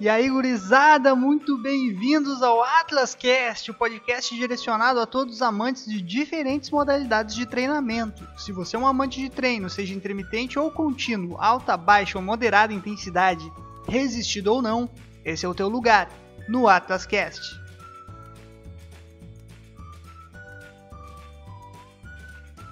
E aí, gurizada, muito bem-vindos ao Atlas Cast, o podcast direcionado a todos os amantes de diferentes modalidades de treinamento. Se você é um amante de treino, seja intermitente ou contínuo, alta, baixa ou moderada intensidade, resistido ou não, esse é o teu lugar no Atlas Cast.